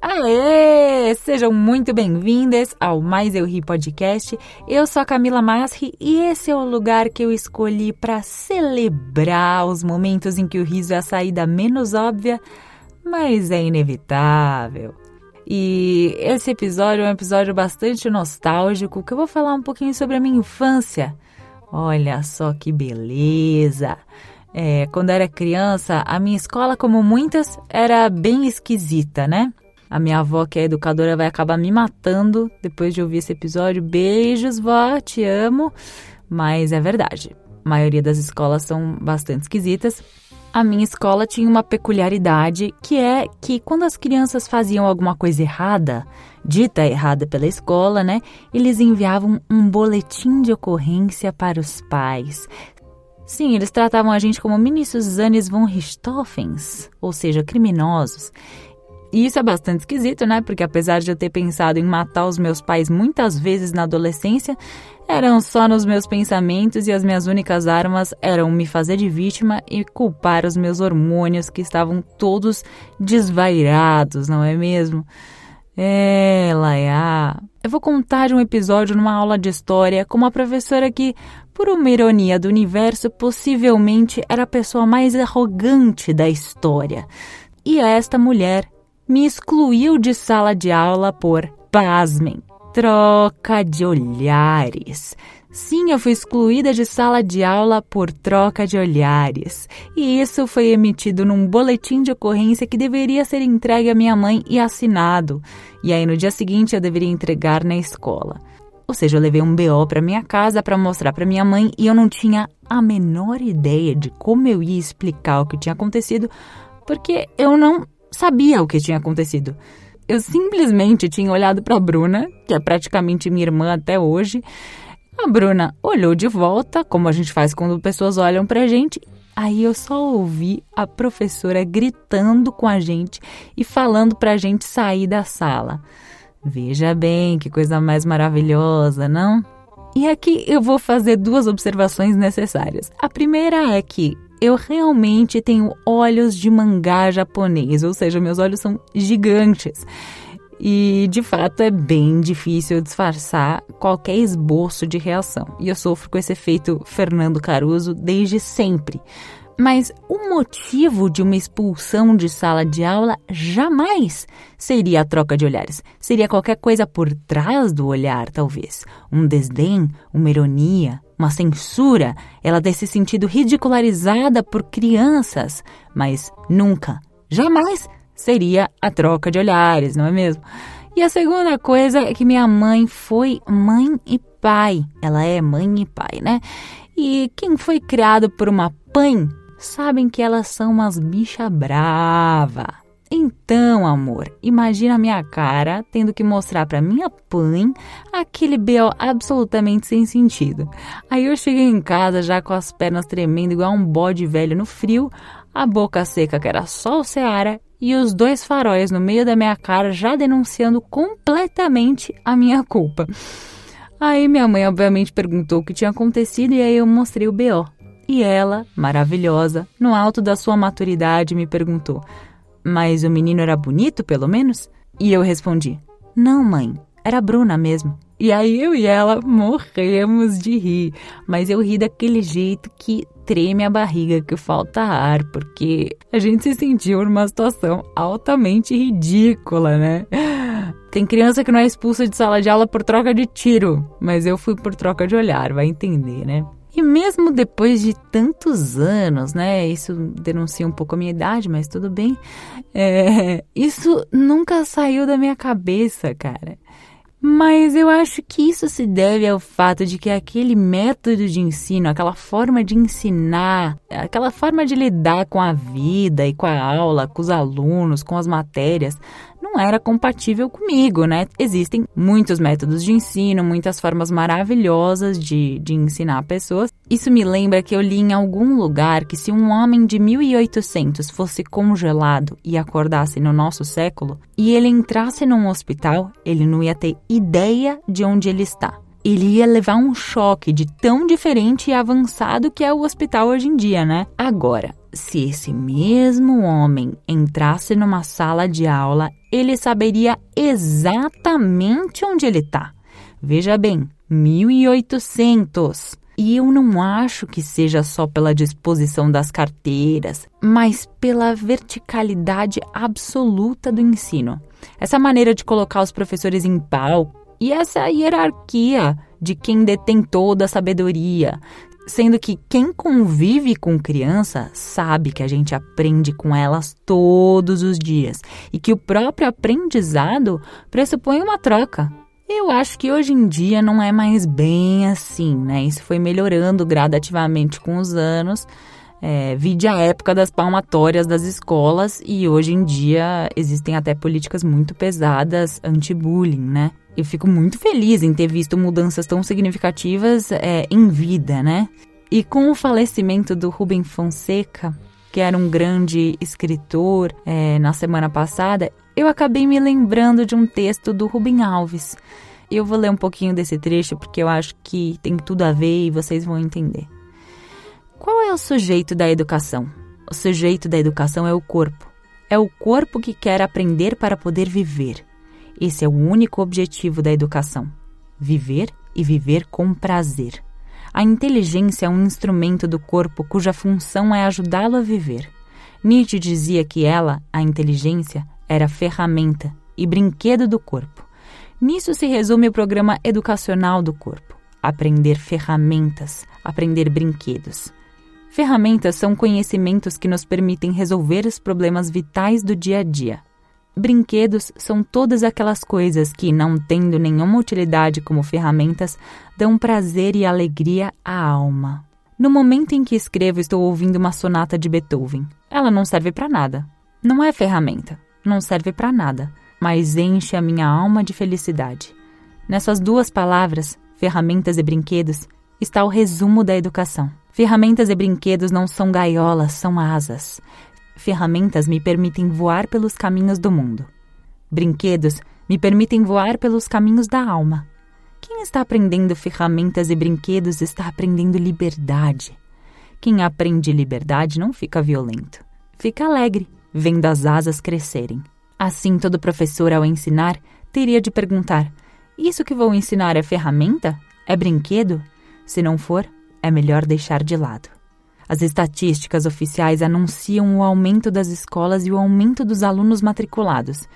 Aê! Sejam muito bem-vindas ao Mais Eu Ri Podcast. Eu sou a Camila Masri e esse é o lugar que eu escolhi para celebrar os momentos em que o riso é a saída menos óbvia, mas é inevitável. E esse episódio é um episódio bastante nostálgico que eu vou falar um pouquinho sobre a minha infância. Olha só que beleza! É, quando era criança, a minha escola, como muitas, era bem esquisita, né? A minha avó, que é educadora, vai acabar me matando depois de ouvir esse episódio. Beijos, vó, te amo. Mas é verdade. A maioria das escolas são bastante esquisitas. A minha escola tinha uma peculiaridade que é que quando as crianças faziam alguma coisa errada, dita errada pela escola, né? Eles enviavam um boletim de ocorrência para os pais. Sim, eles tratavam a gente como mini Susanes von Richthoffens, ou seja, criminosos. E isso é bastante esquisito, né? Porque apesar de eu ter pensado em matar os meus pais muitas vezes na adolescência, eram só nos meus pensamentos e as minhas únicas armas eram me fazer de vítima e culpar os meus hormônios que estavam todos desvairados, não é mesmo? É, Laia. Eu vou contar de um episódio numa aula de história com uma professora que, por uma ironia do universo, possivelmente era a pessoa mais arrogante da história. E esta mulher me excluiu de sala de aula por, pasmem, troca de olhares. Sim, eu fui excluída de sala de aula por troca de olhares. E isso foi emitido num boletim de ocorrência que deveria ser entregue à minha mãe e assinado. E aí no dia seguinte eu deveria entregar na escola. Ou seja, eu levei um BO para minha casa para mostrar para minha mãe e eu não tinha a menor ideia de como eu ia explicar o que tinha acontecido, porque eu não sabia o que tinha acontecido. Eu simplesmente tinha olhado para Bruna, que é praticamente minha irmã até hoje. A Bruna olhou de volta, como a gente faz quando pessoas olham pra gente. Aí eu só ouvi a professora gritando com a gente e falando pra gente sair da sala. Veja bem que coisa mais maravilhosa, não? E aqui eu vou fazer duas observações necessárias. A primeira é que eu realmente tenho olhos de mangá japonês, ou seja, meus olhos são gigantes. E de fato é bem difícil disfarçar qualquer esboço de reação. E eu sofro com esse efeito Fernando Caruso desde sempre. Mas o motivo de uma expulsão de sala de aula jamais seria a troca de olhares. Seria qualquer coisa por trás do olhar, talvez. Um desdém, uma ironia, uma censura, ela ter se sentido ridicularizada por crianças. Mas nunca, jamais seria a troca de olhares, não é mesmo? E a segunda coisa é que minha mãe foi mãe e pai. Ela é mãe e pai, né? E quem foi criado por uma pãe sabem que elas são umas bicha brava. Então, amor, imagina a minha cara tendo que mostrar para minha pãe aquele B.O. absolutamente sem sentido. Aí eu cheguei em casa já com as pernas tremendo igual um bode velho no frio, a boca seca que era só o Seara e os dois faróis no meio da minha cara já denunciando completamente a minha culpa. Aí minha mãe obviamente perguntou o que tinha acontecido e aí eu mostrei o BO. E ela, maravilhosa, no alto da sua maturidade, me perguntou: Mas o menino era bonito, pelo menos? E eu respondi: Não, mãe, era Bruna mesmo. E aí eu e ela morremos de rir, mas eu ri daquele jeito que treme a barriga, que falta ar, porque a gente se sentiu numa situação altamente ridícula, né? Tem criança que não é expulsa de sala de aula por troca de tiro, mas eu fui por troca de olhar, vai entender, né? E mesmo depois de tantos anos, né? Isso denuncia um pouco a minha idade, mas tudo bem. É, isso nunca saiu da minha cabeça, cara. Mas eu acho que isso se deve ao fato de que aquele método de ensino, aquela forma de ensinar, aquela forma de lidar com a vida e com a aula, com os alunos, com as matérias, não era compatível comigo, né? Existem muitos métodos de ensino, muitas formas maravilhosas de, de ensinar pessoas. Isso me lembra que eu li em algum lugar que se um homem de 1800 fosse congelado e acordasse no nosso século, e ele entrasse num hospital, ele não ia ter ideia de onde ele está ele ia levar um choque de tão diferente e avançado que é o hospital hoje em dia, né? Agora, se esse mesmo homem entrasse numa sala de aula, ele saberia exatamente onde ele está. Veja bem, 1800. E eu não acho que seja só pela disposição das carteiras, mas pela verticalidade absoluta do ensino. Essa maneira de colocar os professores em palco e essa hierarquia de quem detém toda a sabedoria, sendo que quem convive com criança sabe que a gente aprende com elas todos os dias e que o próprio aprendizado pressupõe uma troca. Eu acho que hoje em dia não é mais bem assim, né? Isso foi melhorando gradativamente com os anos. É, vide a época das palmatórias das escolas e hoje em dia existem até políticas muito pesadas anti-bullying, né? eu fico muito feliz em ter visto mudanças tão significativas é, em vida, né? E com o falecimento do Rubem Fonseca, que era um grande escritor, é, na semana passada, eu acabei me lembrando de um texto do Rubem Alves. Eu vou ler um pouquinho desse trecho porque eu acho que tem tudo a ver e vocês vão entender. Qual é o sujeito da educação? O sujeito da educação é o corpo. É o corpo que quer aprender para poder viver. Esse é o único objetivo da educação: viver e viver com prazer. A inteligência é um instrumento do corpo cuja função é ajudá-lo a viver. Nietzsche dizia que ela, a inteligência, era ferramenta e brinquedo do corpo. Nisso se resume o programa educacional do corpo: aprender ferramentas, aprender brinquedos. Ferramentas são conhecimentos que nos permitem resolver os problemas vitais do dia a dia. Brinquedos são todas aquelas coisas que, não tendo nenhuma utilidade como ferramentas, dão prazer e alegria à alma. No momento em que escrevo, estou ouvindo uma sonata de Beethoven. Ela não serve para nada. Não é ferramenta. Não serve para nada, mas enche a minha alma de felicidade. Nessas duas palavras, ferramentas e brinquedos, está o resumo da educação. Ferramentas e brinquedos não são gaiolas, são asas ferramentas me permitem voar pelos caminhos do mundo. Brinquedos me permitem voar pelos caminhos da alma. Quem está aprendendo ferramentas e brinquedos está aprendendo liberdade. Quem aprende liberdade não fica violento. Fica alegre, vendo as asas crescerem. Assim, todo professor, ao ensinar, teria de perguntar: Isso que vou ensinar é ferramenta? É brinquedo? Se não for, é melhor deixar de lado. As estatísticas oficiais anunciam o aumento das escolas e o aumento dos alunos matriculados.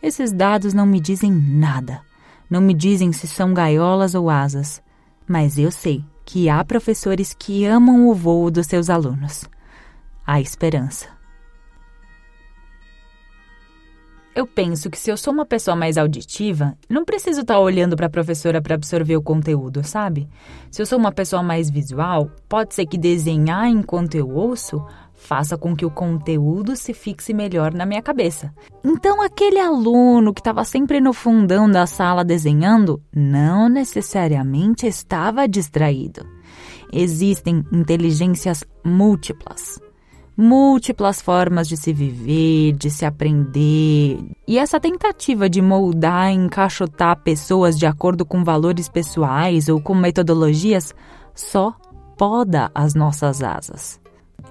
Esses dados não me dizem nada. Não me dizem se são gaiolas ou asas. Mas eu sei que há professores que amam o voo dos seus alunos. Há esperança. Eu penso que se eu sou uma pessoa mais auditiva, não preciso estar tá olhando para a professora para absorver o conteúdo, sabe? Se eu sou uma pessoa mais visual, pode ser que desenhar enquanto eu ouço faça com que o conteúdo se fixe melhor na minha cabeça. Então, aquele aluno que estava sempre no fundão da sala desenhando não necessariamente estava distraído. Existem inteligências múltiplas múltiplas formas de se viver, de se aprender. E essa tentativa de moldar e encaixotar pessoas de acordo com valores pessoais ou com metodologias só poda as nossas asas.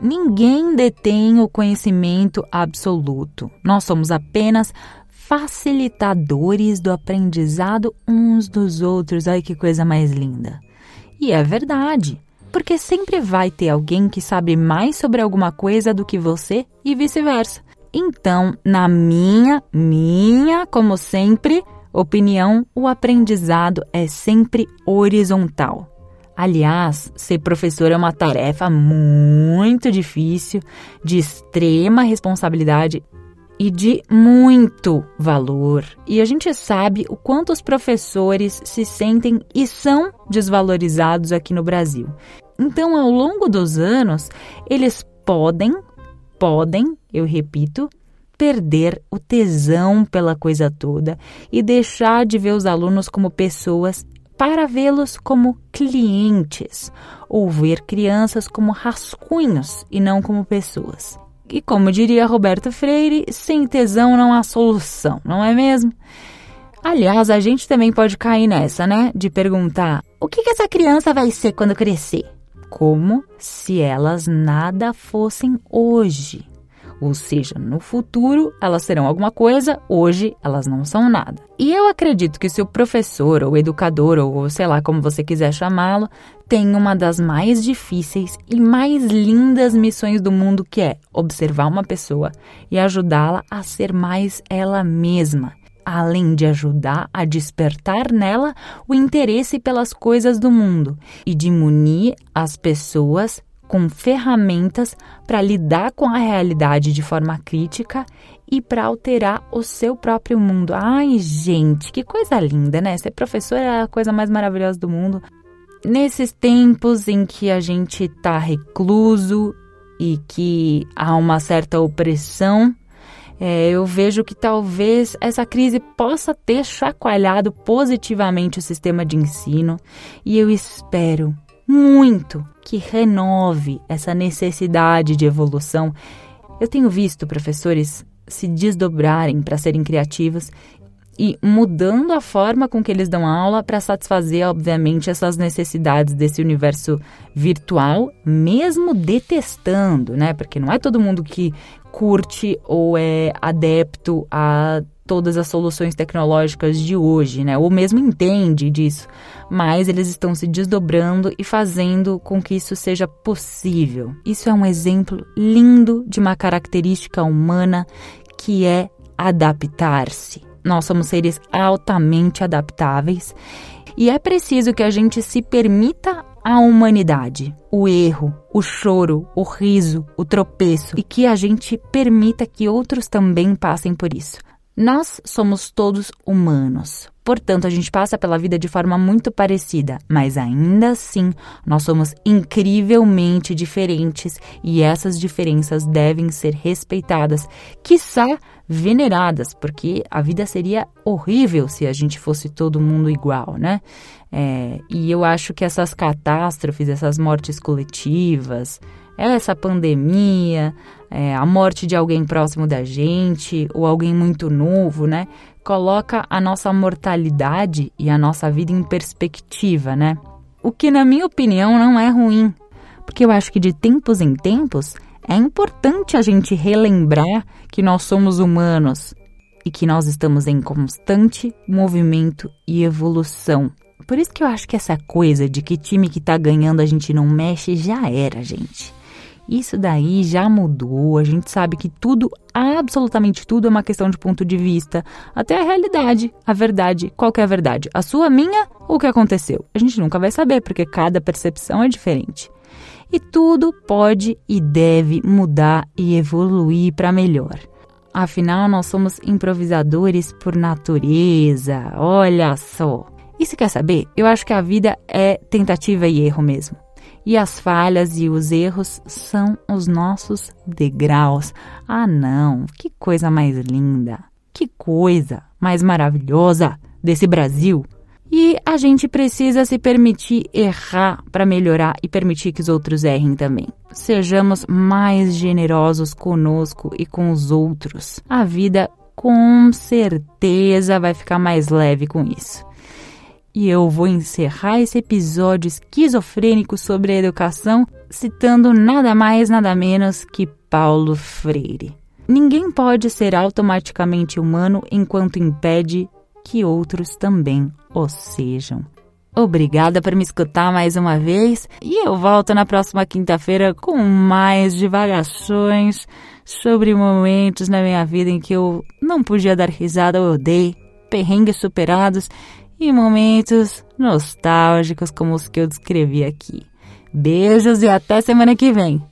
Ninguém detém o conhecimento absoluto. Nós somos apenas facilitadores do aprendizado uns dos outros. Ai que coisa mais linda. E é verdade porque sempre vai ter alguém que sabe mais sobre alguma coisa do que você e vice-versa. Então, na minha, minha, como sempre, opinião, o aprendizado é sempre horizontal. Aliás, ser professor é uma tarefa muito difícil, de extrema responsabilidade e de muito valor. E a gente sabe o quanto os professores se sentem e são desvalorizados aqui no Brasil. Então, ao longo dos anos, eles podem, podem, eu repito, perder o tesão pela coisa toda e deixar de ver os alunos como pessoas para vê-los como clientes, ou ver crianças como rascunhos e não como pessoas. E como diria Roberto Freire, sem tesão não há solução, não é mesmo? Aliás, a gente também pode cair nessa, né? De perguntar: o que, que essa criança vai ser quando crescer? Como se elas nada fossem hoje. Ou seja, no futuro elas serão alguma coisa, hoje elas não são nada. E eu acredito que se o professor ou educador, ou sei lá como você quiser chamá-lo, tem uma das mais difíceis e mais lindas missões do mundo, que é observar uma pessoa e ajudá-la a ser mais ela mesma além de ajudar a despertar nela o interesse pelas coisas do mundo e de munir as pessoas com ferramentas para lidar com a realidade de forma crítica e para alterar o seu próprio mundo. Ai, gente, que coisa linda, né? Ser professor é a coisa mais maravilhosa do mundo. Nesses tempos em que a gente está recluso e que há uma certa opressão, é, eu vejo que talvez essa crise possa ter chacoalhado positivamente o sistema de ensino e eu espero muito que renove essa necessidade de evolução. Eu tenho visto professores se desdobrarem para serem criativos e mudando a forma com que eles dão aula para satisfazer, obviamente, essas necessidades desse universo virtual, mesmo detestando, né? Porque não é todo mundo que curte ou é adepto a todas as soluções tecnológicas de hoje, né? Ou mesmo entende disso, mas eles estão se desdobrando e fazendo com que isso seja possível. Isso é um exemplo lindo de uma característica humana que é adaptar-se. Nós somos seres altamente adaptáveis e é preciso que a gente se permita a humanidade, o erro, o choro, o riso, o tropeço e que a gente permita que outros também passem por isso. Nós somos todos humanos. Portanto, a gente passa pela vida de forma muito parecida, mas ainda assim nós somos incrivelmente diferentes e essas diferenças devem ser respeitadas, quiçá veneradas, porque a vida seria horrível se a gente fosse todo mundo igual, né? É, e eu acho que essas catástrofes, essas mortes coletivas, essa pandemia, é, a morte de alguém próximo da gente ou alguém muito novo, né? Coloca a nossa mortalidade e a nossa vida em perspectiva, né? O que, na minha opinião, não é ruim, porque eu acho que de tempos em tempos é importante a gente relembrar que nós somos humanos e que nós estamos em constante movimento e evolução. Por isso que eu acho que essa coisa de que time que tá ganhando a gente não mexe já era, gente. Isso daí já mudou. A gente sabe que tudo, absolutamente tudo, é uma questão de ponto de vista. Até a realidade, a verdade. Qual é a verdade? A sua, minha ou o que aconteceu? A gente nunca vai saber, porque cada percepção é diferente. E tudo pode e deve mudar e evoluir para melhor. Afinal, nós somos improvisadores por natureza. Olha só. E se quer saber? Eu acho que a vida é tentativa e erro mesmo e as falhas e os erros são os nossos degraus. Ah, não! Que coisa mais linda! Que coisa mais maravilhosa desse Brasil! E a gente precisa se permitir errar para melhorar e permitir que os outros errem também. Sejamos mais generosos conosco e com os outros. A vida com certeza vai ficar mais leve com isso. E eu vou encerrar esse episódio esquizofrênico sobre a educação citando nada mais, nada menos que Paulo Freire. Ninguém pode ser automaticamente humano enquanto impede que outros também o sejam. Obrigada por me escutar mais uma vez e eu volto na próxima quinta-feira com mais divagações sobre momentos na minha vida em que eu não podia dar risada ou eu dei, perrengues superados e momentos nostálgicos como os que eu descrevi aqui. Beijos e até semana que vem!